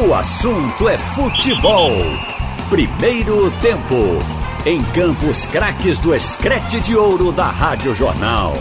O assunto é futebol. Primeiro tempo. Em Campos Craques do Escrete de Ouro da Rádio Jornal.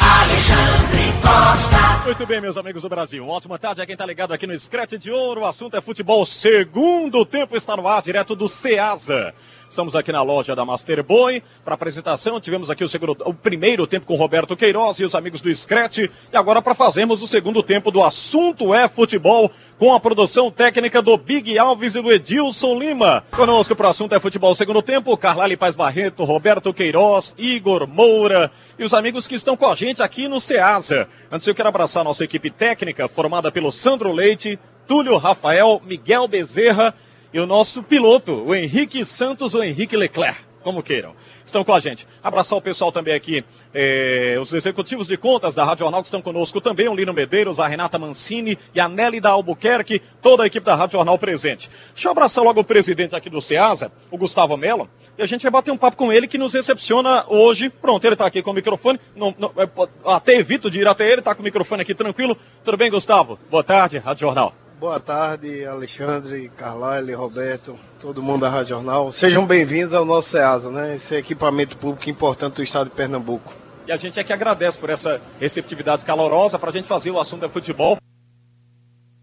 Alexandre Costa. Muito bem, meus amigos do Brasil. Uma ótima tarde a quem está ligado aqui no Scratch de Ouro. O assunto é futebol. Segundo tempo está no ar, direto do Ceasa. Estamos aqui na loja da Master Boy para apresentação. Tivemos aqui o, o primeiro tempo com Roberto Queiroz e os amigos do Scratch. E agora para fazermos o segundo tempo do assunto é futebol com a produção técnica do Big Alves e do Edilson Lima. Conosco para o assunto é futebol segundo tempo, Carlali Paz Barreto, Roberto Queiroz, Igor Moura e os amigos que estão com a gente aqui no Ceasa. Antes eu quero abraçar a nossa equipe técnica, formada pelo Sandro Leite, Túlio Rafael, Miguel Bezerra e o nosso piloto, o Henrique Santos ou Henrique Leclerc, como queiram. Estão com a gente. Abraçar o pessoal também aqui, eh, os executivos de contas da Rádio Jornal que estão conosco também, o Lino Medeiros, a Renata Mancini e a Nelly da Albuquerque, toda a equipe da Rádio Jornal presente. Deixa eu abraçar logo o presidente aqui do SEASA, o Gustavo Mello, e a gente vai bater um papo com ele que nos recepciona hoje. Pronto, ele está aqui com o microfone, não, não, é, até evito de ir até ele, está com o microfone aqui tranquilo. Tudo bem, Gustavo? Boa tarde, Rádio Jornal. Boa tarde, Alexandre, Carlyle, Roberto, todo mundo da Rádio Jornal. Sejam bem-vindos ao nosso SEASA, né? Esse equipamento público importante do estado de Pernambuco. E a gente é que agradece por essa receptividade calorosa para a gente fazer o assunto é futebol.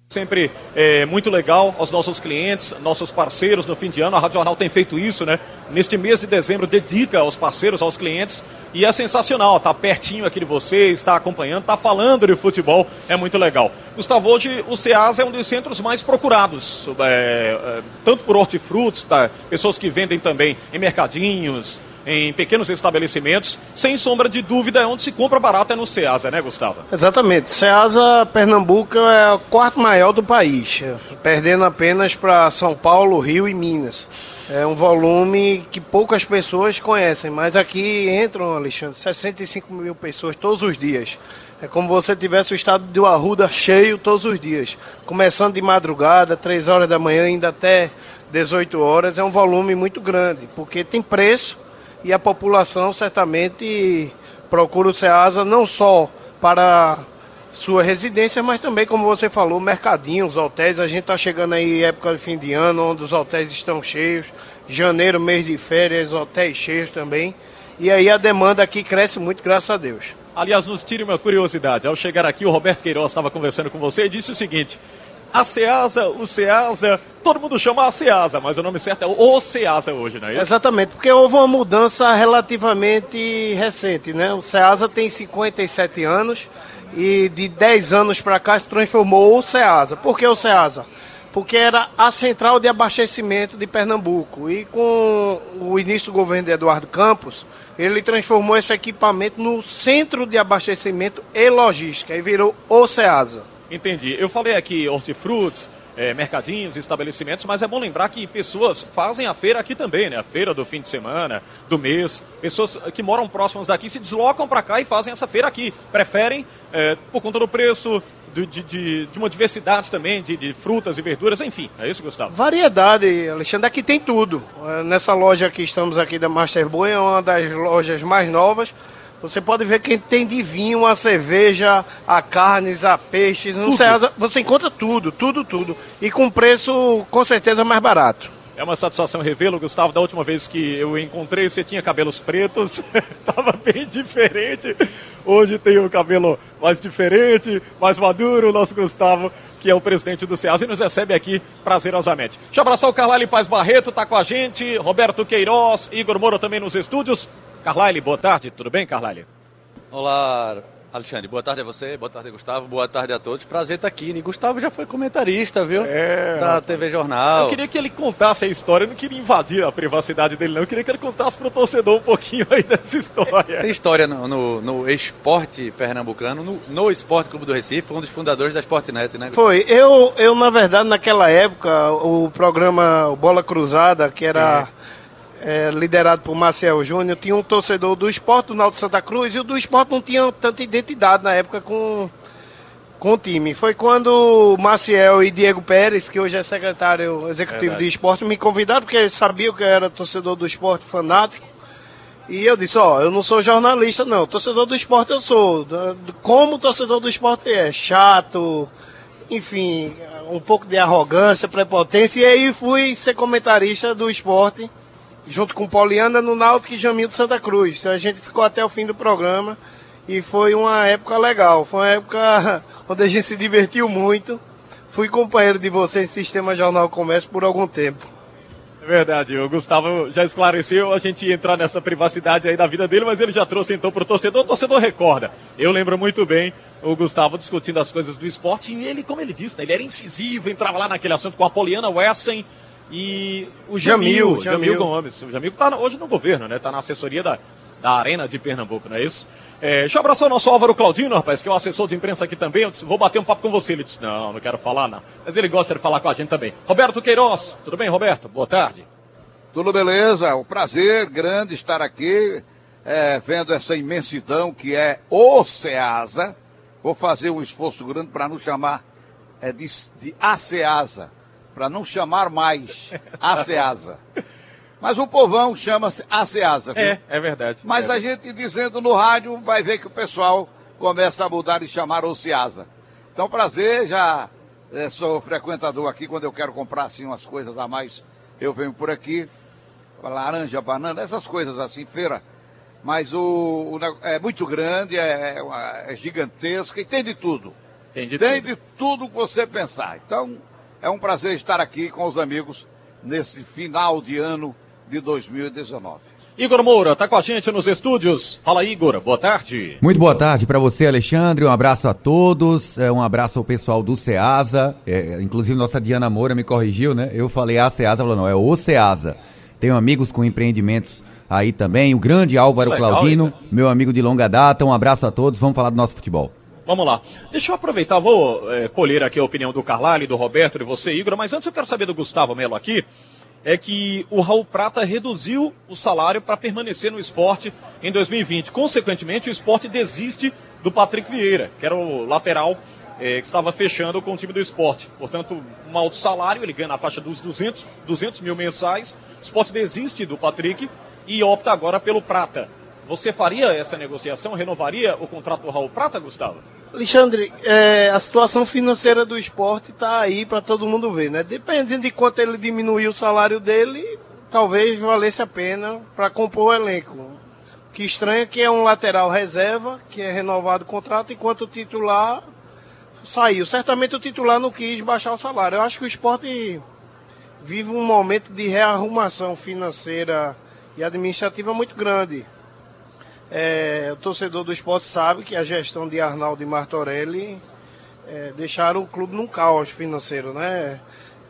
Sempre é, muito legal aos nossos clientes, nossos parceiros no fim de ano. A Rádio Jornal tem feito isso, né? Neste mês de dezembro, dedica aos parceiros, aos clientes. E é sensacional, tá pertinho aqui de vocês, está acompanhando, está falando de futebol. É muito legal. Gustavo, hoje o SEAS é um dos centros mais procurados, é, é, tanto por hortifrutos, tá? pessoas que vendem também em mercadinhos, em pequenos estabelecimentos, sem sombra de dúvida, é onde se compra barato é no Ceasa, né, Gustavo? Exatamente. Ceasa Pernambuco é o quarto maior do país, perdendo apenas para São Paulo, Rio e Minas. É um volume que poucas pessoas conhecem, mas aqui entram, Alexandre, 65 mil pessoas todos os dias. É como você tivesse o estado de Arruda cheio todos os dias. Começando de madrugada, 3 horas da manhã, ainda até 18 horas. É um volume muito grande, porque tem preço e a população certamente procura o SEASA não só para sua residência, mas também, como você falou, mercadinhos, hotéis. A gente está chegando aí época de fim de ano, onde os hotéis estão cheios. Janeiro, mês de férias, hotéis cheios também. E aí a demanda aqui cresce muito, graças a Deus. Aliás, nos tire uma curiosidade. Ao chegar aqui, o Roberto Queiroz estava conversando com você e disse o seguinte: a Ceasa, o Ceasa, todo mundo chama a Ceasa, mas o nome certo é o Ceasa hoje, não é isso? Exatamente, porque houve uma mudança relativamente recente, né? O Ceasa tem 57 anos e de 10 anos para cá se transformou o Ceasa. Por que o Ceasa? Porque era a central de abastecimento de Pernambuco. E com o início do governo de Eduardo Campos, ele transformou esse equipamento no centro de abastecimento e logística e virou o Ceasa. Entendi. Eu falei aqui hortifrutos, é, mercadinhos, estabelecimentos, mas é bom lembrar que pessoas fazem a feira aqui também, né? A feira do fim de semana, do mês. Pessoas que moram próximas daqui se deslocam para cá e fazem essa feira aqui. Preferem, é, por conta do preço, de, de, de, uma diversidade também de, de, frutas e verduras, enfim. É isso, Gustavo? Variedade, Alexandre. Aqui tem tudo. Nessa loja que estamos aqui da Master Boy, é uma das lojas mais novas. Você pode ver que tem de vinho, a cerveja, a carnes, a peixes. No Ceasa, você encontra tudo, tudo, tudo. E com preço com certeza mais barato. É uma satisfação revê-lo, Gustavo. Da última vez que eu encontrei, você tinha cabelos pretos, estava bem diferente. Hoje tem o cabelo mais diferente, mais maduro, o nosso Gustavo, que é o presidente do Ceasa e nos recebe aqui prazerosamente. Deixa eu abraçar o Carlyle Paz Barreto, está com a gente, Roberto Queiroz, Igor Moura também nos estúdios. Carlyle, boa tarde, tudo bem, Carlyle? Olá, Alexandre, boa tarde a você, boa tarde, Gustavo, boa tarde a todos. Prazer estar aqui. E Gustavo já foi comentarista, viu? É. Da TV Jornal. Eu queria que ele contasse a história, eu não queria invadir a privacidade dele, não. Eu queria que ele contasse para o torcedor um pouquinho aí dessa história. Tem história no, no, no esporte pernambucano, no, no Esporte Clube do Recife, foi um dos fundadores da Sportnet, né? Foi. Eu, eu, na verdade, naquela época, o programa Bola Cruzada, que era. Sim é, liderado por Marcel Júnior, tinha um torcedor do esporte do Náutico Santa Cruz e o do esporte não tinha tanta identidade na época com, com o time. Foi quando Maciel e Diego Pérez, que hoje é secretário executivo Verdade. de esporte, me convidaram porque eles sabiam que eu era torcedor do esporte fanático. E eu disse, ó, eu não sou jornalista, não. Torcedor do esporte eu sou. Como torcedor do esporte é? Chato, enfim, um pouco de arrogância, prepotência. E aí fui ser comentarista do esporte, junto com Poliana no Náutico e Jamil de Santa Cruz. A gente ficou até o fim do programa. E foi uma época legal. Foi uma época onde a gente se divertiu muito. Fui companheiro de você em Sistema Jornal Comércio por algum tempo. Verdade, o Gustavo já esclareceu a gente entrar nessa privacidade aí da vida dele, mas ele já trouxe então para o torcedor. O torcedor recorda. Eu lembro muito bem o Gustavo discutindo as coisas do esporte e ele, como ele disse, né, ele era incisivo, entrava lá naquele assunto com a Poliana Wessen e o Jamil, Jamil, Jamil Gomes. O Jamil está hoje no governo, né? Está na assessoria da, da Arena de Pernambuco, não é isso? É, deixa eu abraçar o nosso Álvaro Claudino, rapaz, que é o assessor de imprensa aqui também. Eu disse, vou bater um papo com você. Ele disse, não, não quero falar, não. Mas ele gosta de falar com a gente também. Roberto Queiroz, tudo bem, Roberto? Boa tarde. Tudo beleza, um prazer grande estar aqui, é, vendo essa imensidão que é o Ceasa. Vou fazer um esforço grande para não chamar é, de, de ACEASA, para não chamar mais ACEASA. Mas o povão chama-se ASEASA, viu? É, é verdade. Mas é. a gente dizendo no rádio vai ver que o pessoal começa a mudar e chamar Oceasa. Então, prazer, já é, sou frequentador aqui, quando eu quero comprar assim umas coisas a mais, eu venho por aqui. Laranja, banana, essas coisas assim, feira. Mas o, o é muito grande, é, é, é, gigantesca e tem de tudo. Tem de tem tudo. de tudo que você pensar. Então, é um prazer estar aqui com os amigos nesse final de ano de 2019. Igor Moura está com a gente nos estúdios. Fala, Igor, boa tarde. Muito boa tarde para você, Alexandre. Um abraço a todos. É, um abraço ao pessoal do Ceasa. É, inclusive, nossa Diana Moura me corrigiu, né? Eu falei a Ceasa, ela falou, não, é o Ceasa. Tenho amigos com empreendimentos aí também. O grande Álvaro Legal, Claudino, meu amigo de longa data. Um abraço a todos. Vamos falar do nosso futebol. Vamos lá. Deixa eu aproveitar, vou é, colher aqui a opinião do Carlyle, do Roberto, de você, Igor, mas antes eu quero saber do Gustavo Melo aqui é que o Raul Prata reduziu o salário para permanecer no esporte em 2020. Consequentemente, o esporte desiste do Patrick Vieira, que era o lateral é, que estava fechando com o time do esporte. Portanto, um alto salário, ele ganha na faixa dos 200, 200 mil mensais. O esporte desiste do Patrick e opta agora pelo Prata. Você faria essa negociação, renovaria o contrato do Raul Prata, Gustavo? Alexandre, é, a situação financeira do esporte está aí para todo mundo ver, né? Dependendo de quanto ele diminuir o salário dele, talvez valesse a pena para compor o elenco. O que estranha é que é um lateral reserva, que é renovado o contrato, enquanto o titular saiu. Certamente o titular não quis baixar o salário. Eu acho que o esporte vive um momento de rearrumação financeira e administrativa muito grande. É, o torcedor do esporte sabe que a gestão de Arnaldo e Martorelli é, deixaram o clube num caos financeiro, né?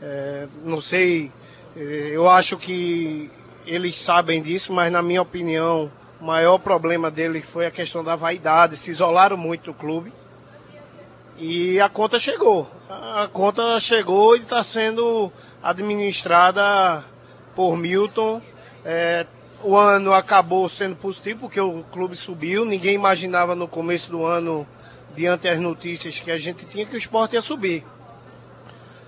É, não sei, é, eu acho que eles sabem disso, mas na minha opinião, o maior problema dele foi a questão da vaidade, se isolaram muito do clube. E a conta chegou. A conta chegou e está sendo administrada por Milton. É, o ano acabou sendo positivo porque o clube subiu. Ninguém imaginava no começo do ano, diante das notícias que a gente tinha, que o esporte ia subir.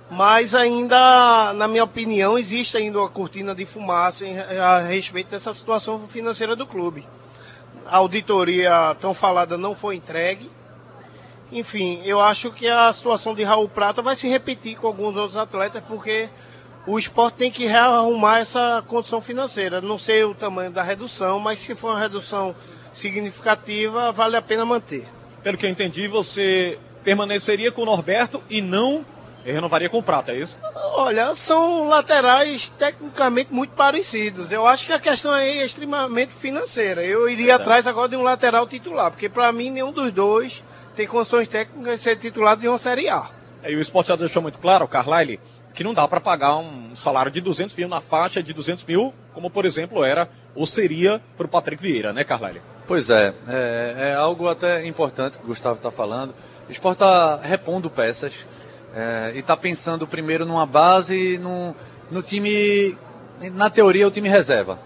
Mas ainda, na minha opinião, existe ainda uma cortina de fumaça a respeito dessa situação financeira do clube. A auditoria tão falada não foi entregue. Enfim, eu acho que a situação de Raul Prata vai se repetir com alguns outros atletas, porque o esporte tem que rearrumar essa condição financeira. Não sei o tamanho da redução, mas se for uma redução significativa, vale a pena manter. Pelo que eu entendi, você permaneceria com o Norberto e não renovaria com o Prata, é isso? Olha, são laterais tecnicamente muito parecidos. Eu acho que a questão é extremamente financeira. Eu iria atrás agora de um lateral titular, porque para mim nenhum dos dois tem condições técnicas de ser titular de uma Série A. É, e o esporte já deixou muito claro, o Carlyle, que não dá para pagar um salário de 200 mil na faixa de 200 mil, como por exemplo era ou seria para o Patrick Vieira, né, Carlyle? Pois é, é, é algo até importante que o Gustavo está falando. O esporte está repondo peças é, e está pensando primeiro numa base, no, no time, na teoria, o time reserva.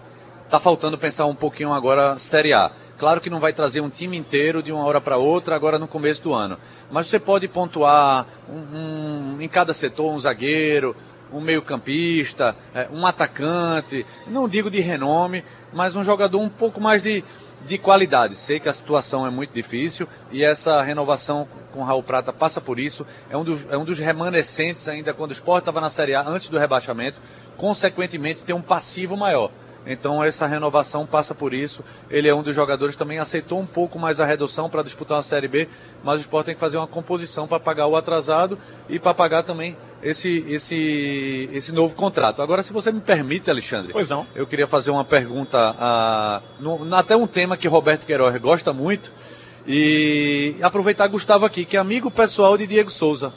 Está faltando pensar um pouquinho agora Série A. Claro que não vai trazer um time inteiro de uma hora para outra agora no começo do ano. Mas você pode pontuar um, um, em cada setor um zagueiro, um meio-campista, é, um atacante, não digo de renome, mas um jogador um pouco mais de, de qualidade. Sei que a situação é muito difícil e essa renovação com o Raul Prata passa por isso. É um dos, é um dos remanescentes ainda quando o Sport estava na Série A, antes do rebaixamento. Consequentemente, tem um passivo maior. Então essa renovação passa por isso. Ele é um dos jogadores também aceitou um pouco mais a redução para disputar uma Série B, mas o Sport tem que fazer uma composição para pagar o atrasado e para pagar também esse, esse, esse novo contrato. Agora, se você me permite, Alexandre, Pois não. eu queria fazer uma pergunta, a, no, até um tema que Roberto Queiroz gosta muito, e aproveitar Gustavo aqui, que é amigo pessoal de Diego Souza.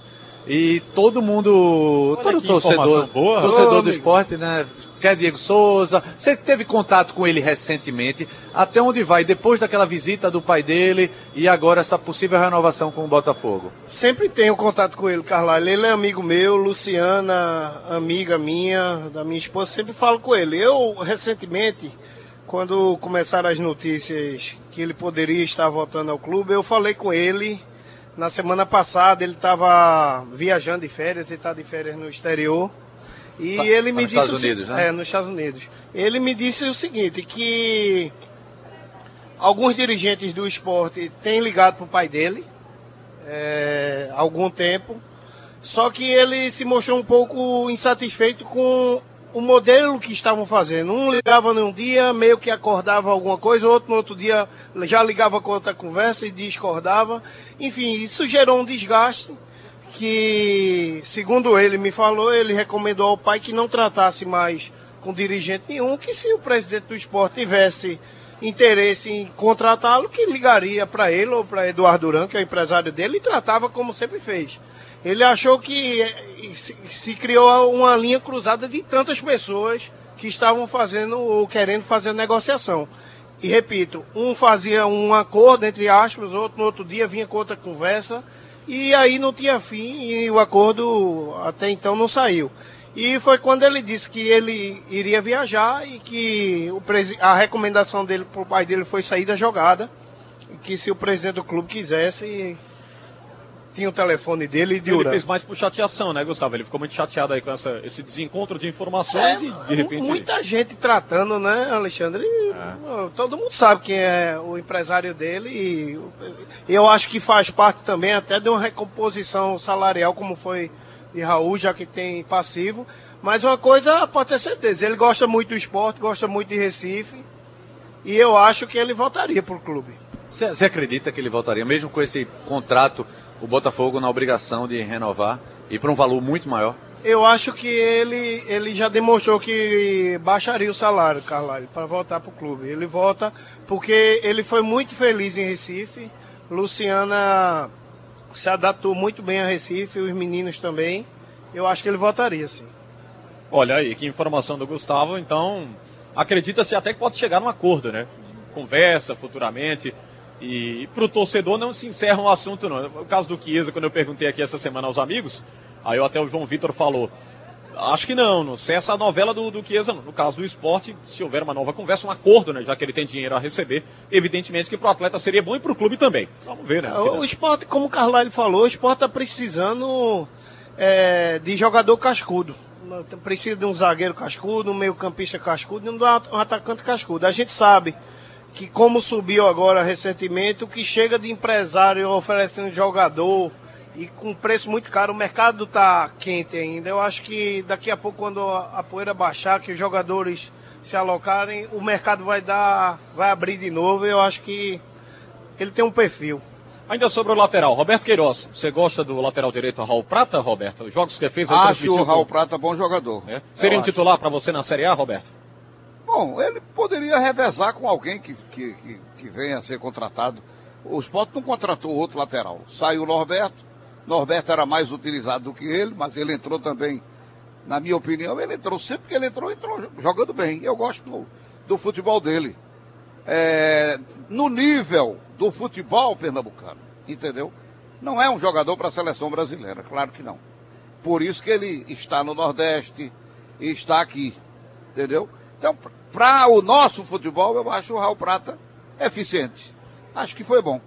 E todo mundo, Olha todo torcedor, torcedor Ô, do amigo. esporte, né? Quer Diego Souza. Você teve contato com ele recentemente. Até onde vai? Depois daquela visita do pai dele e agora essa possível renovação com o Botafogo. Sempre tenho contato com ele, Carlalho. Ele é amigo meu, Luciana, amiga minha, da minha esposa, sempre falo com ele. Eu, recentemente, quando começaram as notícias que ele poderia estar voltando ao clube, eu falei com ele. Na semana passada ele estava viajando de férias, ele está de férias no exterior. E Tá- ele tá me nos disse. Estados Unidos, né? É, nos Estados Unidos. Ele me disse o seguinte, que alguns dirigentes do esporte têm ligado para o pai dele é, há algum tempo, só que ele se mostrou um pouco insatisfeito com o modelo que estavam fazendo. Um ligava num dia, meio que acordava alguma coisa, outro no outro dia já ligava com outra conversa e discordava. Enfim, isso gerou um desgaste que, segundo ele me falou, ele recomendou ao pai que não tratasse mais com dirigente nenhum, que se o presidente do esporte tivesse interesse em contratá-lo, que ligaria para ele ou para Eduardo Duran, que é o empresário dele, e tratava como sempre fez. Ele achou que eh, se, se criou uma linha cruzada de tantas pessoas que estavam fazendo ou querendo fazer negociação. E repito, um fazia um acordo, entre aspas, outro no outro dia vinha com outra conversa, e aí não tinha fim e o acordo até então não saiu. E foi quando ele disse que ele iria viajar e que o a recomendação dele para o pai dele foi sair da jogada, e que se o presidente do clube quisesse, tinha o telefone dele de Ele Urano. fez mais por chateação, né, Gustavo? Ele ficou muito chateado aí com essa, esse desencontro de informações e de repente. É, Muita gente tratando, né, Alexandre? Todo mundo sabe quem é o empresário dele e eu acho que faz parte também até de uma recomposição salarial, como foi de Raul, já que tem passivo. Mas uma coisa pode ter certeza, ele gosta muito do esporte, gosta muito de Recife e eu acho que ele voltaria para o clube. Você você acredita que ele voltaria, mesmo com esse contrato, o Botafogo na obrigação de renovar e por um valor muito maior? Eu acho que ele, ele já demonstrou que baixaria o salário, Carlalho, para voltar para o clube. Ele volta porque ele foi muito feliz em Recife. Luciana se adaptou muito bem a Recife, os meninos também. Eu acho que ele voltaria, sim. Olha aí, que informação do Gustavo. Então, acredita-se até que pode chegar num acordo, né? Conversa futuramente. E para o torcedor não se encerra um assunto, não. O caso do Chiesa, quando eu perguntei aqui essa semana aos amigos, aí até o João Vitor falou. Acho que não, não cessa a novela do, do Chiesa, não. No caso do esporte, se houver uma nova conversa, um acordo, né? Já que ele tem dinheiro a receber, evidentemente que para o atleta seria bom e para o clube também. Vamos ver, né? O esporte, como o Carlalho falou, o esporte está precisando é, de jogador cascudo. Precisa de um zagueiro cascudo, um meio campista cascudo e um atacante cascudo. A gente sabe que como subiu agora recentemente, o que chega de empresário oferecendo jogador e com preço muito caro, o mercado está quente ainda. Eu acho que daqui a pouco, quando a poeira baixar, que os jogadores se alocarem, o mercado vai dar, vai abrir de novo. Eu acho que ele tem um perfil. Ainda sobre o lateral, Roberto Queiroz, você gosta do lateral direito Raul Prata, Roberto? Os jogos que fez, Acho o Raul com- Prata bom jogador. É. Seria um acho. titular para você na Série A, Roberto? Bom, ele poderia revezar com alguém que, que, que, que venha a ser contratado. O Sport não contratou outro lateral. Saiu o Norberto. Norberto era mais utilizado do que ele, mas ele entrou também, na minha opinião, ele entrou sempre que ele entrou, entrou jogando bem. Eu gosto do, do futebol dele. É, no nível do futebol pernambucano, entendeu? Não é um jogador para a seleção brasileira, claro que não. Por isso que ele está no Nordeste e está aqui, entendeu? Então, para o nosso futebol, eu acho o Raul Prata eficiente. Acho que foi bom.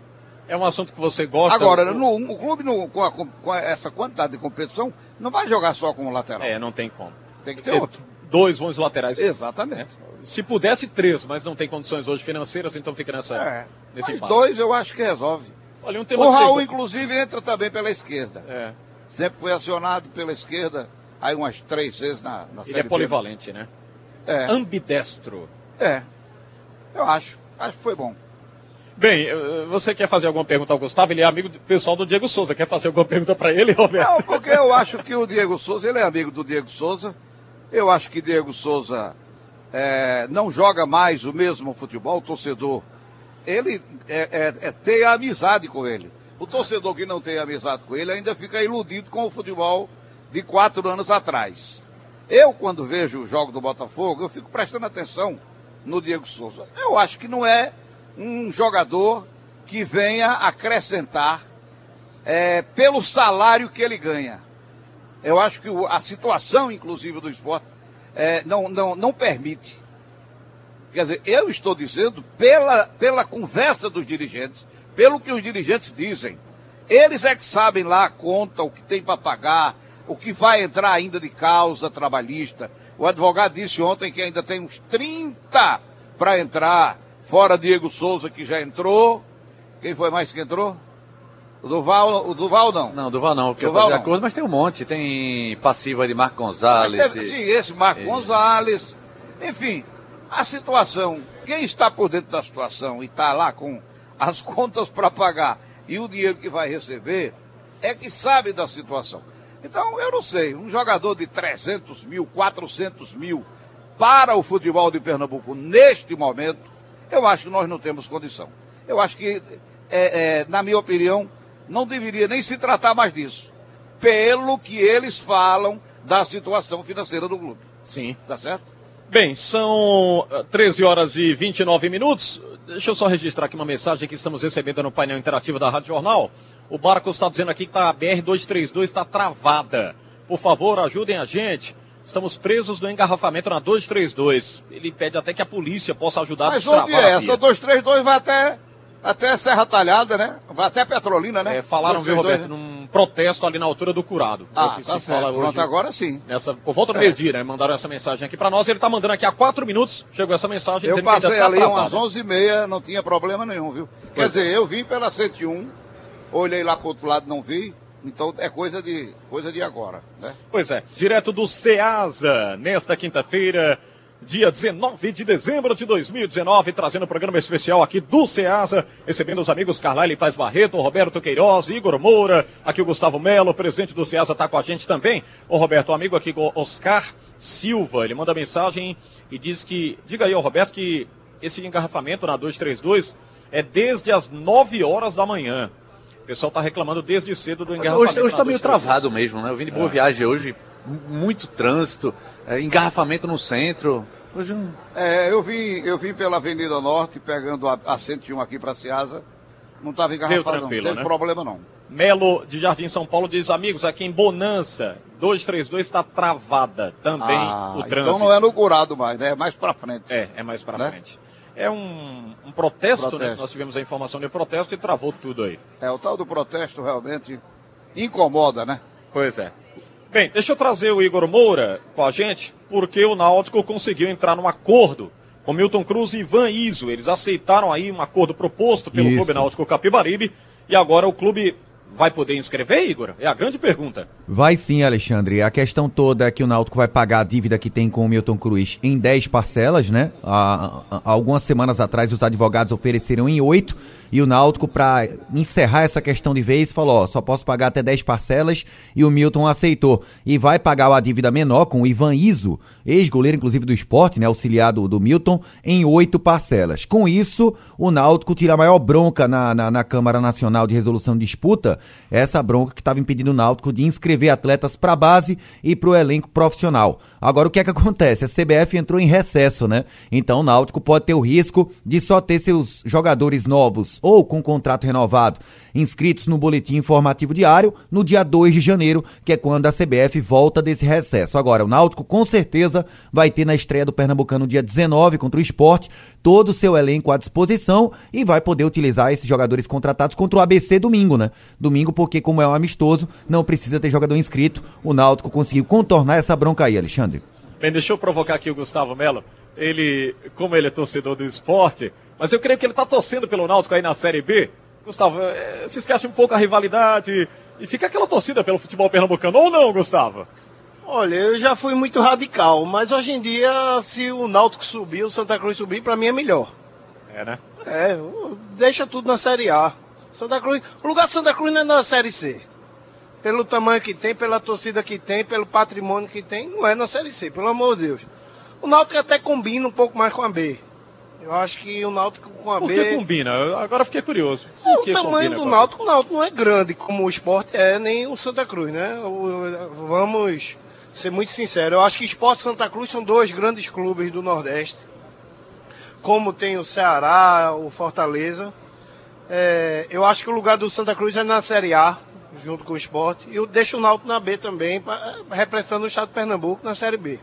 É um assunto que você gosta. Agora, no, o clube no- com, a- com essa quantidade de competição não vai jogar só com o lateral. É, não tem como. Tem que ter outro. Dois bons laterais. Exatamente. Se pudesse, três, mas não tem condições hoje financeiras, então fica nessa. É. nesse Mas dois eu acho que resolve. Olha, um tema O Raul, inclusive, entra também pela esquerda. É, Sempre foi acionado pela esquerda, aí umas três vezes na, na ele Série é B. polivalente, né? É, Ambidestro. é. Eu acho. Acho que foi bom. Bem, eh, você quer fazer alguma pergunta ao Gustavo? Ele é amigo do pessoal do Diego Souza. Quer fazer alguma pergunta para ele, Roberto? Não, porque eu acho que o Diego Souza, ele é amigo do Diego Souza. Eu acho que Diego Souza é, não joga mais o mesmo futebol, o torcedor. Ele é, é, é ter amizade com ele. O torcedor que não tem amizade com ele ainda fica iludido com o futebol de quatro anos atrás. Eu, quando vejo o jogo do Botafogo, eu fico prestando atenção no Diego Souza. Eu acho que não é um jogador que venha acrescentar é, pelo salário que ele ganha. Eu acho que a situação, inclusive, do esporte é, não, não, não permite. Quer dizer, eu estou dizendo pela, pela conversa dos dirigentes, pelo que os dirigentes dizem. Eles é que sabem lá a conta, o que tem para pagar, o que vai entrar ainda de causa trabalhista. O advogado disse ontem que ainda tem uns 30 para entrar, fora Diego Souza, que já entrou. Quem foi mais que entrou? O Duval, o Duval não. Não, Duval não, quer Duval fazer não. acordo, mas tem um monte. Tem passiva de Marco Gonzalez. teve- e- sim, esse Marco Gonzalez. Enfim, a situação, quem está por dentro da situação e está lá com as contas para pagar e o dinheiro que vai receber, é que sabe da situação. Então, eu não sei, um jogador de 300 mil, 400 mil para o futebol de Pernambuco neste momento, eu acho que nós não temos condição. Eu acho que, é, é, na minha opinião, não deveria nem se tratar mais disso. Pelo que eles falam da situação financeira do clube. Sim. Tá certo? Bem, são ah, 13 horas e 29 minutos. Deixa eu só registrar aqui uma mensagem que estamos recebendo no painel interativo da Rádio Jornal. O Barco está dizendo aqui que tá, a BR-232 está travada. Por favor, ajudem a gente. Estamos presos no engarrafamento na 232. Ele pede até que a polícia possa ajudar a Mas destravar onde a é? Essa 232 vai até, até Serra Talhada, né? Vai até Petrolina, né? É, falaram, viu, 232, Roberto, num protesto ali na altura do Curado. É Ah, tá certo. fala Pronto, agora sim. Nessa, por volta do É. meio-dia, né? Mandaram essa mensagem aqui para nós. Ele está mandando aqui há quatro minutos. Chegou essa mensagem Eu passei tá ali travada. umas 11h30, não tinha problema nenhum, viu? Quer Pois dizer, eu vim pela 101, olhei lá pro outro lado, não vi. Então é coisa de, coisa de agora, né? Pois é, direto do Ceasa, nesta quinta-feira, dia 19 de dezembro de 2019, trazendo o programa especial aqui do Ceasa, recebendo os amigos Carlyle Paz Barreto, Roberto Queiroz, Igor Moura, aqui o Gustavo Melo, o presidente do Ceasa está com a gente também. Ô Roberto, o amigo aqui, o Oscar Silva, ele manda mensagem e diz que, diga aí, ô Roberto, que esse engarrafamento na 232 é desde as 9 horas da manhã. O pessoal está reclamando desde cedo do engarrafamento. Hoje, hoje na tá meio 232. travado mesmo, né? Eu vim de boa viagem hoje, muito trânsito, é, engarrafamento no centro. Hoje não. É, eu vim, eu vim pela Avenida Norte, pegando a, a 101 aqui para Ceasa. Não estava engarrafado, não. Não teve né? problema, não. Melo de Jardim São Paulo diz, amigos, aqui em Bonança, 232 está travada também Ah, o trânsito. então não é no curado mais, né? É mais para frente. É, é mais para Né? frente. É um, um protesto, né? Protesto. Nós tivemos a informação de protesto e travou tudo aí. É, o tal do protesto realmente incomoda, né? Pois é. Bem, deixa eu trazer o Igor Moura com a gente, porque o Náutico conseguiu entrar num acordo com Milton Cruz e Ivan Iso. Eles aceitaram aí um acordo proposto pelo Isso. Clube Náutico Capibaribe e agora o clube vai poder inscrever, Igor? É a grande pergunta. Vai sim, Alexandre. A questão toda é que o Náutico vai pagar a dívida que tem com o Milton Cruz em 10 parcelas, né? Há, há- algumas semanas atrás os advogados ofereceram em 8 e o Náutico, para encerrar essa questão de vez, falou: ó, só posso pagar até 10 parcelas e o Milton aceitou. E vai pagar a dívida menor com o Ivan Iso, ex-goleiro inclusive do esporte, né? Auxiliado do Milton, em 8 parcelas. Com isso, o Náutico tira a maior bronca na, na, na Câmara Nacional de Resolução de Disputa, essa bronca que estava impedindo o Náutico de inscrever atletas para a base e para o elenco profissional. Agora, o que é que acontece? A CBF entrou em recesso, né? Então, o Náutico pode ter o risco de só ter seus jogadores novos ou com contrato renovado inscritos no boletim informativo diário no dia 2 de janeiro, que é quando a CBF volta desse recesso. Agora, o Náutico com certeza vai ter na estreia do Pernambucano dia 19 contra o esporte todo o seu elenco à disposição e vai poder utilizar esses jogadores contratados contra o ABC domingo, né? Domingo, porque como é um amistoso, não precisa ter jogador inscrito. O Náutico conseguiu contornar essa bronca aí, Alexandre. Bem, deixa eu provocar aqui o Gustavo Melo. ele, como ele é torcedor do esporte, mas eu creio que ele está torcendo pelo Náutico aí na Série B. Gustavo, é, se esquece um pouco a rivalidade e fica aquela torcida pelo futebol pernambucano, ou não, Gustavo? Olha, eu já fui muito radical, mas hoje em dia, se o Náutico subir, o Santa Cruz subir, para mim é melhor. É, né? É, deixa tudo na Série A. Santa Cruz, o lugar de Santa Cruz não é na Série C. Pelo tamanho que tem, pela torcida que tem, pelo patrimônio que tem, não é na Série C, pelo amor de Deus. O Náutico até combina um pouco mais com a B. Eu acho que o Náutico com a Por B. que combina? Eu agora fiquei curioso. É, Por o que tamanho do Náutico, o Náutico não é grande como o esporte é, nem o Santa Cruz, né? O- Vamos ser muito sinceros. Eu acho que esporte e Santa Cruz são dois grandes clubes do Nordeste. Como tem o Ceará, o Fortaleza. É, eu acho que o lugar do Santa Cruz é na Série A, junto com o esporte. E eu deixo o Náutico na B também, pra- representando o estado de Pernambuco na Série B.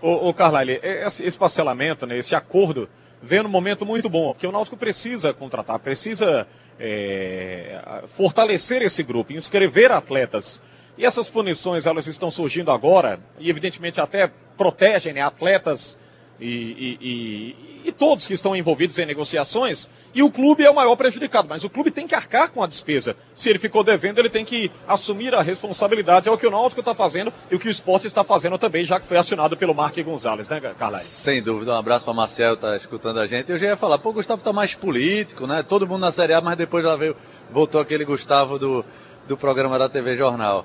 Ô, ô Carlyle, esse, esse parcelamento, né, esse acordo, veio num momento muito bom, porque o Náutico precisa contratar, precisa é, fortalecer esse grupo, inscrever atletas. E essas punições, elas estão surgindo agora, e evidentemente até protegem né, atletas e, e- e- e todos que estão envolvidos em negociações, e o clube é o maior prejudicado, mas o clube tem que arcar com a despesa. Se ele ficou devendo, ele tem que assumir a responsabilidade, é o que o Náutico está fazendo e o que o esporte está fazendo também, já que foi acionado pelo Mark Gonzalez, né, Carlyle? Sem dúvida, um abraço para Marcel, tá escutando a gente. Eu já ia falar, pô, o Gustavo tá mais político, né? Todo mundo na Série A, mas depois já veio, voltou aquele Gustavo do, do programa da TV Jornal.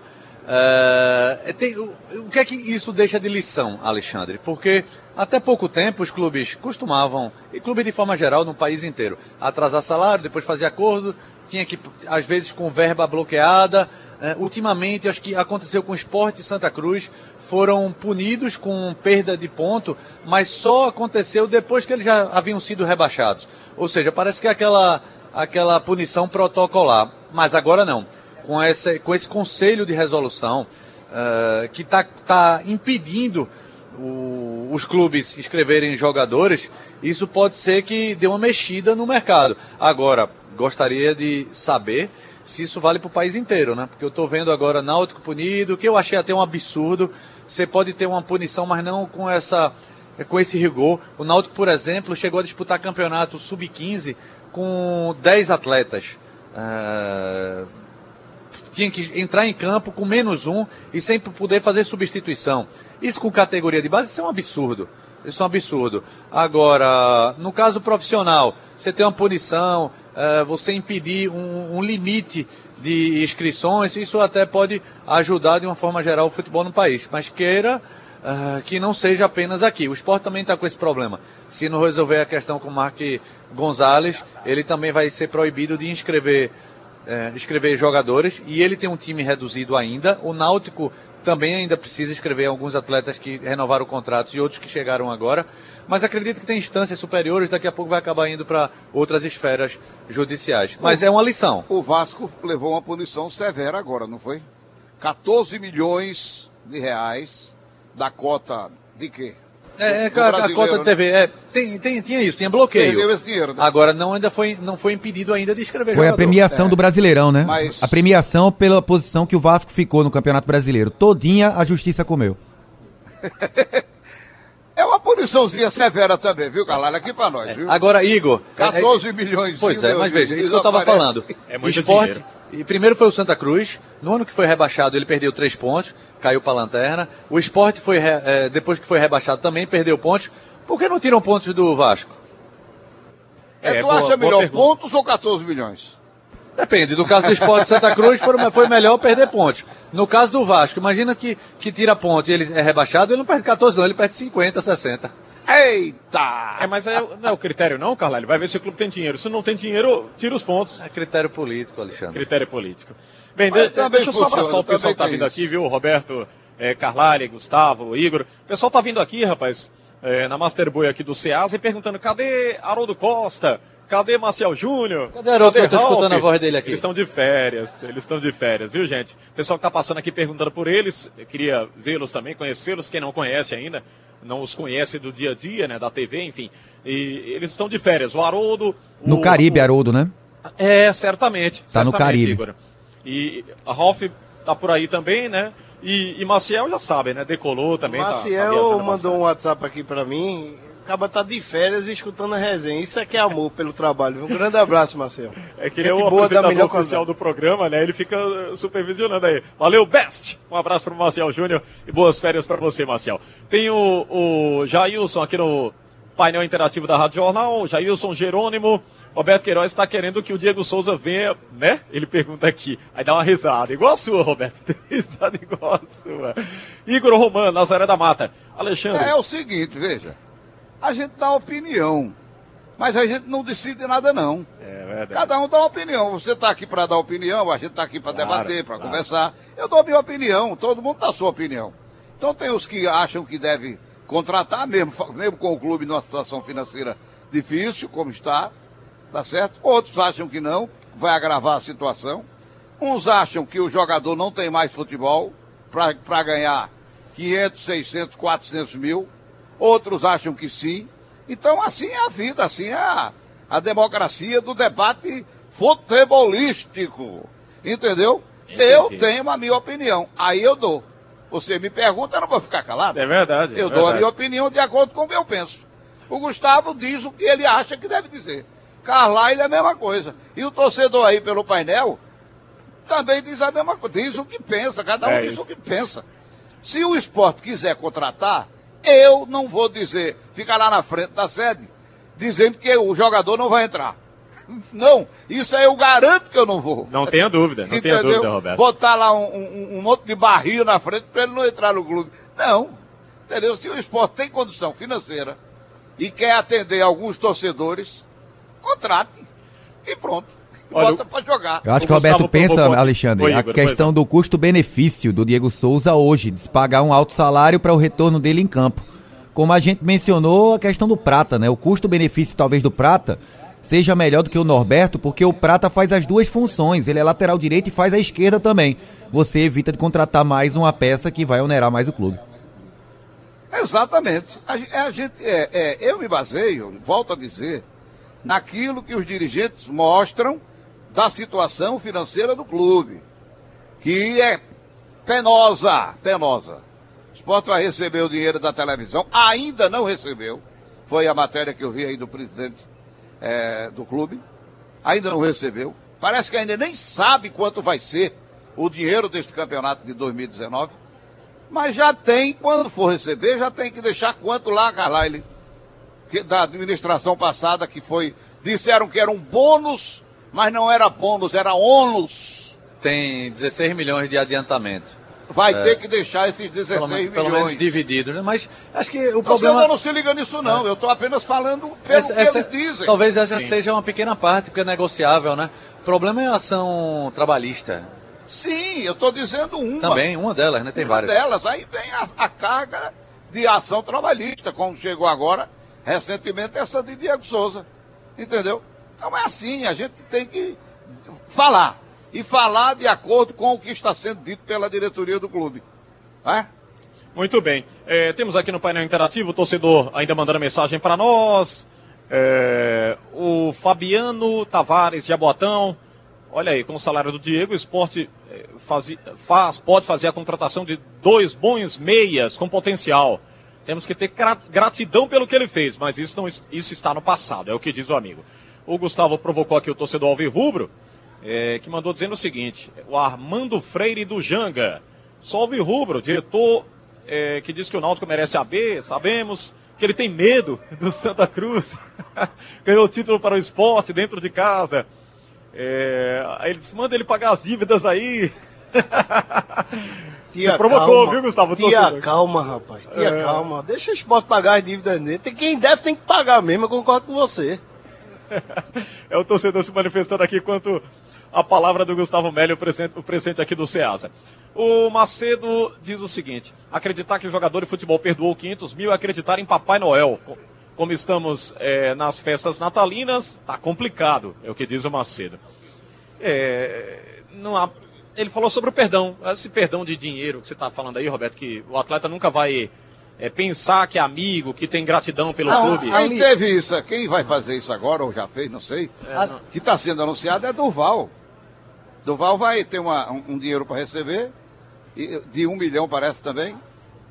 É, tem- o, o que é que isso deixa de lição, Alexandre? Porque até pouco tempo os clubes costumavam, e clubes de forma geral no país inteiro, atrasar salário, depois fazer acordo, tinha que, às vezes, com verba bloqueada. É, ultimamente, acho que aconteceu com o Esporte Santa Cruz, foram punidos com perda de ponto, mas só aconteceu depois que eles já haviam sido rebaixados. Ou seja, parece que é aquela, aquela punição protocolar. Mas agora não. Com esse, com esse conselho de resolução eh, que está tá impedindo o- os clubes escreverem jogadores, isso pode ser que dê uma mexida no mercado. Agora, gostaria de saber se isso vale para o país inteiro, né? Porque eu estou vendo agora Náutico punido, que eu achei até um absurdo. Você pode ter uma punição, mas não com essa com esse rigor. O Náutico, por exemplo, chegou a disputar campeonato sub-15 com 10 atletas. Ah, tinha que entrar em campo com menos um e sempre poder fazer substituição. Isso com categoria de base, isso é um absurdo. Isso é um absurdo. Agora, no caso profissional, você tem uma punição, eh, você impedir um, um limite de inscrições, isso até pode ajudar de uma forma geral o futebol no país. Mas queira ah, que não seja apenas aqui. O esporte também está com esse problema. Se não resolver a questão com o Mark Gonzalez, ele também vai ser proibido de inscrever é, escrever jogadores e ele tem um time reduzido ainda. O Náutico também ainda precisa escrever alguns atletas que renovaram contratos e outros que chegaram agora. Mas acredito que tem instâncias superiores, daqui a pouco vai acabar indo para outras esferas judiciais. Mas é uma lição. O Vasco levou uma punição severa agora, não foi? 14 milhões de reais da cota de quê? É, Do a, a cota de né? TV, é, tem, tem, tinha isso, tinha bloqueio. Perdeu esse dinheiro, né? Agora não ainda foi, não foi impedido ainda de escrever Foi a jogador. premiação É. do Brasileirão, né? Mas- A premiação pela posição que o Vasco ficou no Campeonato Brasileiro. Todinha a justiça comeu. É uma puniçãozinha severa também, viu, galera? Aqui pra nós, viu? Agora, Igor. é- 14 milhões. Pois é, mas veja, isso que eu estava desaparece. falando. É muito Esporte, dinheiro. E primeiro foi o Santa Cruz, no ano que foi rebaixado ele perdeu três pontos, caiu para a lanterna. O esporte foi, eh, depois que foi rebaixado também, perdeu pontos. Por que não tiram pontos do Vasco? É, É, tu boa- acha boa melhor pergunta. pontos ou 14 milhões? Depende, no caso do esporte de Santa Cruz foi, foi melhor perder pontos. No caso do Vasco, imagina que, que tira ponto e ele é rebaixado, ele não perde 14 não, ele perde 50, 60. Eita! É, mas é, não é o critério não, Carlyle? Vai ver se o clube tem dinheiro. Se não tem dinheiro, tira os pontos. É critério político, Alexandre. Critério político. Bem, de- deixa eu só abraçar o pessoal que tá vindo tem aqui, isso. viu? Roberto, é, Gustavo, Igor. O pessoal tá vindo aqui, rapaz, é, na Master Boy aqui do Ceasa e perguntando, cadê Haroldo Costa? Cadê Marcial Júnior? Cadê Haroldo? Eu tô Ralf? escutando a voz dele aqui. Eles estão de férias, eles estão de férias, viu, gente? O pessoal que tá passando aqui perguntando por eles, eu queria vê-los também, conhecê-los, quem não conhece ainda, não os conhece do dia a dia, né, da TV, enfim. E eles estão de férias. O Haroldo... No o- Caribe, o- Haroldo, né? é, certamente. Tá no Caribe. Igor. E a Ralf tá por aí também, né? E, e Maciel já sabe, né? Decolou também. tá- tá Maciel viajando mandou bastante. um WhatsApp aqui pra mim, acaba tá de férias e escutando a resenha. Isso é que é amor pelo trabalho. Um grande abraço, Marcelo. É que ele é o apresentador oficial do programa, né? Ele fica supervisionando aí. Valeu, Best! Um abraço para o Marcel Júnior e boas férias para você, Marcel. Tem o, o Jailson aqui no painel interativo da Rádio Jornal, Jailson Jerônimo. Roberto Queiroz está querendo que o Diego Souza venha, né? Ele pergunta aqui. Aí dá uma risada. Igual a sua, Roberto. risada igual a sua. Igor Romano, Nazaré da Mata. Alexandre. É, é o seguinte, veja. A gente dá opinião. Mas a gente não decide nada, não. É verdade. Cada um dá uma opinião. Você está aqui para dar opinião, a gente está aqui para claro, debater, para claro. conversar. Eu dou a minha opinião, todo mundo dá a sua opinião. Então tem os que acham que deve contratar, mesmo, mesmo com o clube numa situação financeira difícil, como está tá certo? Outros acham que não, vai agravar a situação. Uns acham que o jogador não tem mais futebol para ganhar 500, 600, 400 mil. Outros acham que sim. Então, assim é a vida, assim é a, a democracia do debate futebolístico. Entendeu? Entendi. Eu tenho a minha opinião. Aí eu dou. Você me pergunta, eu não vou ficar calado. É verdade. Eu é dou verdade. a minha opinião de acordo com o que eu penso. O Gustavo diz o que ele acha que deve dizer. Carlyle é a mesma coisa. E o torcedor aí pelo painel também diz a mesma coisa. Diz o que pensa, cada um é diz isso. o que pensa. Se o esporte quiser contratar, eu não vou dizer, ficar lá na frente da sede, dizendo que o jogador não vai entrar. Não, isso aí eu garanto que eu não vou. Não tenha dúvida, não Entendeu? tenha dúvida, Roberto. Botar lá um, um, um monte de barril na frente para ele não entrar no clube. Não, entendeu? Se o esporte tem condição financeira e quer atender alguns torcedores, contrate e pronto. Olha, bota para jogar. Eu acho que o Roberto pensa, Alexandre, Oi, Igor, a questão do custo-benefício do Diego Souza hoje, de se pagar um alto salário para o retorno dele em campo. Como a gente mencionou, a questão do Prata, né? O custo-benefício talvez do Prata seja melhor do que o Norberto, porque o Prata faz as duas funções. Ele é lateral direito e faz a esquerda também. Você evita de contratar mais uma peça que vai onerar mais o clube. Exatamente. A, a gente, é, é, eu me baseio, volto a dizer, naquilo que os dirigentes mostram da situação financeira do clube, que é penosa, penosa. O esporte vai receber o dinheiro da televisão, ainda não recebeu. Foi a matéria que eu vi aí do presidente é, do clube. Ainda não recebeu. Parece que ainda nem sabe quanto vai ser o dinheiro deste campeonato de 2019. Mas já tem, quando for receber, já tem que deixar quanto lá, Carlyle, da administração passada, que foi. Disseram que era um bônus, mas não era bônus, era ônus. Tem 16 milhões de adiantamento. Vai é, ter que deixar esses 16 pelo, milhões. Pelo menos dividido, né? Mas acho que o Você problema. não se liga nisso, não. É. Eu estou apenas falando pelo essa, que essa, eles dizem. Talvez essa Sim. seja uma pequena parte, porque é negociável, né? O problema é a ação trabalhista. Sim, eu estou dizendo uma. Também, uma delas, né? Tem uma várias. delas. Aí vem a, a carga de ação trabalhista, como chegou agora, recentemente, essa de Diego Souza. Entendeu? Então é assim, a gente tem que falar. E falar de acordo com o que está sendo dito pela diretoria do clube. É? Muito bem. É, temos aqui no painel interativo o torcedor ainda mandando mensagem para nós. É, o Fabiano Tavares de Abotão. Olha aí, com o salário do Diego, o esporte faz, faz, pode fazer a contratação de dois bons meias com potencial. Temos que ter gratidão pelo que ele fez, mas isso, não, isso está no passado, é o que diz o amigo. O Gustavo provocou aqui o torcedor Alvirrubro, é, que mandou dizendo o seguinte: o Armando Freire do Janga. Só Alvirrubro, diretor é, que diz que o Náutico merece a B, sabemos que ele tem medo do Santa Cruz. Ganhou o título para o esporte dentro de casa. É, aí ele disse, manda ele pagar as dívidas aí. Tia, Você provocou, calma. viu, Gustavo? Tia, calma, rapaz. Tia, É. calma. Deixa o esporte pagar as dívidas dele. Tem- Quem deve tem que pagar mesmo, eu concordo com você. É o torcedor se manifestando aqui quanto a palavra do Gustavo Melo, o presente, o presente aqui do Ceasa. O Macedo diz o seguinte: acreditar que o jogador de futebol perdoou 500 mil é acreditar em Papai Noel. Co- Como estamos é, nas festas natalinas, tá complicado, é o que diz o Macedo. É, não há- ele falou sobre o perdão, esse perdão de dinheiro que você está falando aí, Roberto, que o atleta nunca vai é, pensar que é amigo, que tem gratidão pelo Ah, clube. Quem teve isso? Quem vai fazer isso agora, ou já fez, não sei. não. Que está sendo anunciado é Durval. Durval vai ter uma- um, um dinheiro para receber, de um milhão parece também,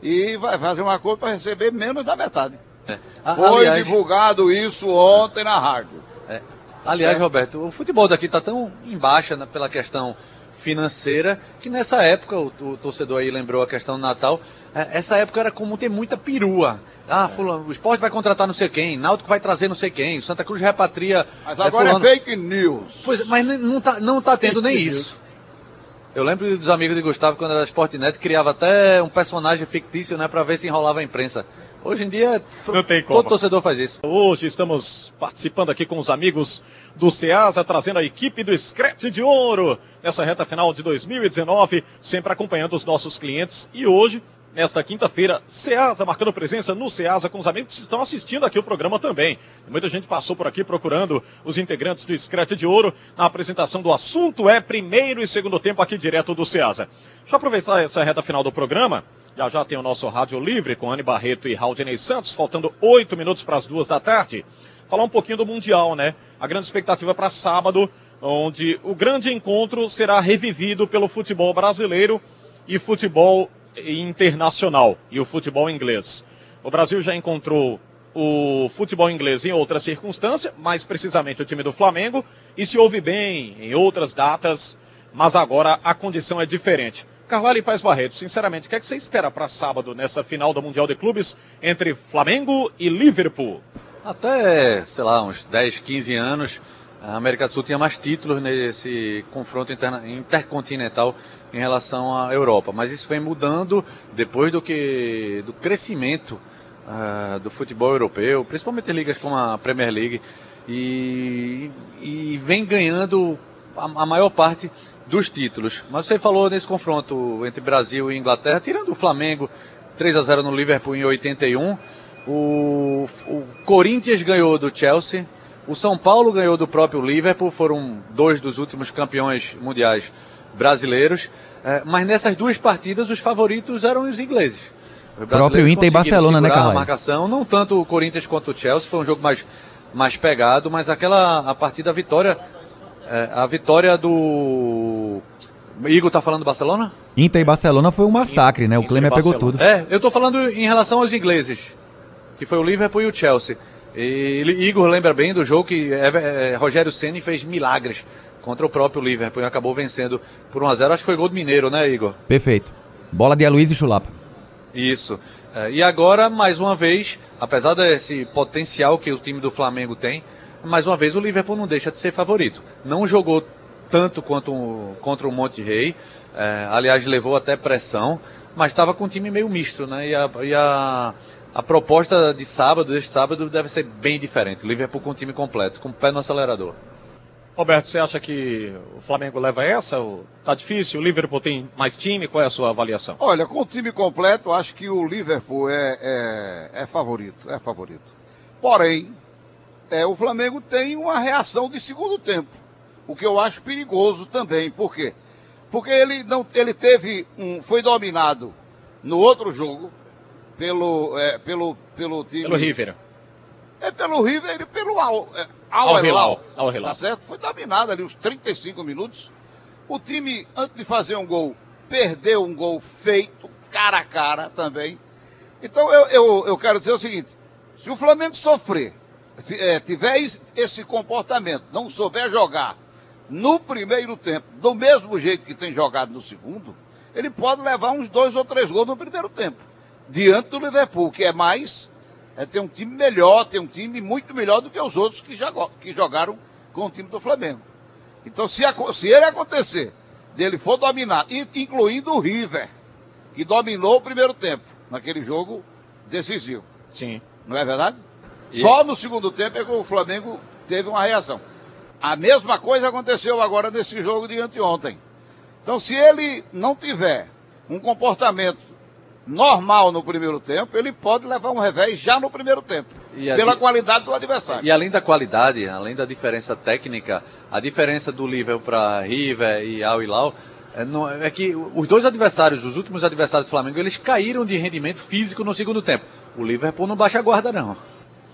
e vai fazer um acordo para receber menos da metade. É. A- Foi aliás- divulgado isso ontem na rádio. É. Aliás, Certo. Roberto, o futebol daqui está tão em baixa né, pela questão financeira que nessa época, o, o torcedor aí lembrou a questão do Natal, é, essa época era comum ter muita perua. Ah, fulano, o esporte vai contratar não sei quem, Náutico vai trazer não sei quem, Santa Cruz repatria. Mas é, agora é, fulano. fake news. Pois, mas não tá, não tá tendo nem isso. Eu lembro dos amigos de Gustavo quando era Sportnet, criava até um personagem fictício, né, para ver se enrolava a imprensa. Hoje em dia, Não tem como. todo torcedor faz isso. Hoje estamos participando aqui com os amigos do Ceasa, trazendo a equipe do Scratch de Ouro nessa reta final de 2019, sempre acompanhando os nossos clientes. E hoje, nesta quinta-feira, Ceasa marcando presença no Ceasa com os amigos que estão assistindo aqui o programa também. Muita gente passou por aqui procurando os integrantes do Scratch de Ouro na apresentação do assunto é primeiro e segundo tempo aqui direto do Ceasa. Deixa eu aproveitar essa reta final do programa. Já já tem o nosso Rádio Livre com Anne Barreto e Raudinei Santos, faltando oito minutos para as duas da tarde. Falar um pouquinho do Mundial, né? A grande expectativa para sábado, onde o grande encontro será revivido pelo futebol brasileiro e futebol internacional e o futebol inglês. O Brasil já encontrou o futebol inglês em outra circunstância, mais precisamente o time do Flamengo, e se ouve bem em outras datas, mas agora a condição é diferente. Carvalho e Paz Barreto, sinceramente, o que, é que você espera para sábado nessa final do Mundial de Clubes entre Flamengo e Liverpool? Até, sei lá, uns 10, 15 anos, a América do Sul tinha mais títulos nesse confronto intercontinental em relação à Europa. Mas isso vem mudando depois do que do crescimento ah, do futebol europeu, principalmente ligas como a Premier League, e, e vem ganhando a, a maior parte dos títulos. Mas você falou nesse confronto entre Brasil e Inglaterra, tirando o Flamengo 3 a 0 no Liverpool em 81, o, o Corinthians ganhou do Chelsea, o São Paulo ganhou do próprio Liverpool, foram dois dos últimos campeões mundiais brasileiros. eh, mas nessas duas partidas os favoritos eram os ingleses. Os Próprio Inter e Barcelona, né, segurar a marcação, não tanto o Corinthians quanto o Chelsea, foi um jogo mais, mais pegado, mas aquela a partida a vitória, eh, a vitória do Igor tá falando do Barcelona? Inter e Barcelona foi um massacre, né? O Inter e Klemer pegou tudo. É, eu tô falando em relação aos ingleses, que foi o Liverpool e o Chelsea. E Igor lembra bem do jogo que é, é, Rogério Ceni fez milagres contra o próprio Liverpool e acabou vencendo por 1 a 0 Acho que foi gol do Mineiro, né, Igor? Perfeito. Bola de Aloysio e Chulapa. Isso. É, e agora, mais uma vez, apesar desse potencial que o time do Flamengo tem, mais uma vez o Liverpool não deixa de ser favorito. Não jogou tanto quanto contra o Monte Rei, é, aliás, levou até pressão, mas estava com um time meio misto, né? E a, e a, a proposta de sábado, deste sábado, deve ser bem diferente. O Liverpool com o time completo, com o pé no acelerador. Roberto, você acha que o Flamengo leva essa? Tá difícil? O Liverpool tem mais time? Qual é a sua avaliação? Olha, com o time completo, acho que o Liverpool é, é, é favorito, é favorito. Porém, é, o Flamengo tem uma reação de segundo tempo, o que eu acho perigoso também. Por quê? Porque ele não, ele teve um, foi dominado no outro jogo pelo, é, pelo, pelo time. Pelo River. É pelo River e pelo Al, é, Al, Al Hilal. Al Hilal. Tá certo? Foi dominado ali uns 35 minutos. O time, antes de fazer um gol, perdeu um gol feito, cara a cara também. Então eu, eu, eu quero dizer o seguinte: se o Flamengo sofrer, é, tiver es- esse comportamento, não souber jogar no primeiro tempo, do mesmo jeito que tem jogado no segundo, ele pode levar uns dois ou três gols no primeiro tempo. Diante do Liverpool, que é mais é ter um time melhor, ter um time muito melhor do que os outros que, jago- que jogaram com o time do Flamengo. Então, se, se ele acontecer, dele for dominar, in- incluindo o River, que dominou o primeiro tempo, naquele jogo decisivo, Sim. não é verdade? Só no segundo tempo é que o Flamengo teve uma reação. A mesma coisa aconteceu agora nesse jogo de anteontem. Então, se ele não tiver um comportamento normal no primeiro tempo, ele pode levar um revés já no primeiro tempo, E a pela qualidade do adversário. E além da qualidade, além da diferença técnica, a diferença do Liverpool para River e Al Hilal é, não- é que os dois adversários, os últimos adversários do Flamengo, eles caíram de rendimento físico no segundo tempo. O Liverpool não baixa a guarda, não.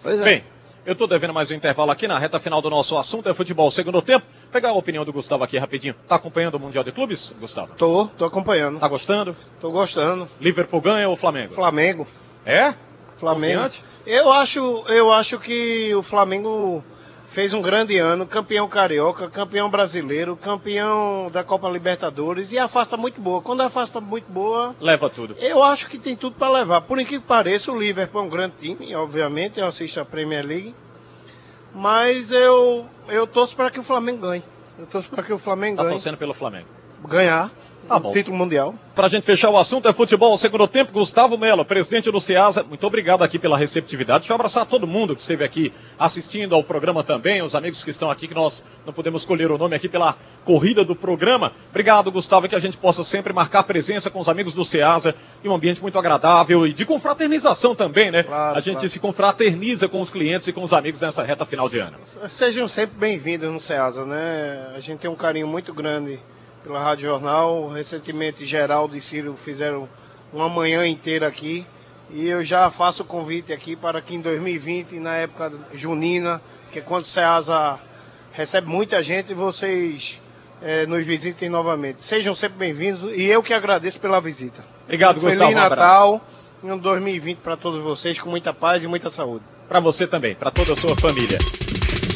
Pois é. Bem, eu tô devendo mais um intervalo aqui na reta final do nosso assunto é futebol segundo tempo. Pegar a opinião do Gustavo aqui rapidinho. Tá acompanhando o Mundial de Clubes, Gustavo? Tô, tô acompanhando. Tá gostando? Tô gostando. Liverpool ganha ou Flamengo? Flamengo. É? Flamengo. Confiante? Eu acho, eu acho que o Flamengo fez um grande ano, campeão carioca, campeão brasileiro, campeão da Copa Libertadores e a afasta muito boa. Quando a afasta muito boa, leva tudo. Eu acho que tem tudo para levar. Por incrível que pareça, o Liverpool é um grande time, obviamente, eu assisto a Premier League. Mas eu eu torço para que o Flamengo ganhe. Eu torço para que o Flamengo tá ganhe. Tá torcendo pelo Flamengo. Ganhar. Tá bom. Título mundial. Para a gente fechar o assunto é futebol. Segundo tempo, Gustavo Melo, presidente do Ceasa. Muito obrigado aqui pela receptividade. Deixa eu abraçar todo mundo que esteve aqui assistindo ao programa também, os amigos que estão aqui, que nós não podemos escolher o nome aqui pela corrida do programa. Obrigado, Gustavo, que a gente possa sempre marcar presença com os amigos do Ceasa e um ambiente muito agradável e de confraternização também, né? Claro, a gente claro. se confraterniza com os clientes e com os amigos nessa reta final de ano. Sejam sempre bem-vindos no Ceasa, né? A gente tem um carinho muito grande pela Rádio Jornal. Recentemente, Geraldo e Ciro fizeram uma manhã inteira aqui. E eu já faço o convite aqui para que em 2020, na época junina, que é quando o Ceasa recebe muita gente, vocês é, nos visitem novamente. Sejam sempre bem-vindos e eu que agradeço pela visita. Obrigado, Feliz Gustavo. Feliz Natal e um 2020 para todos vocês com muita paz e muita saúde. Para você também, para toda a sua família.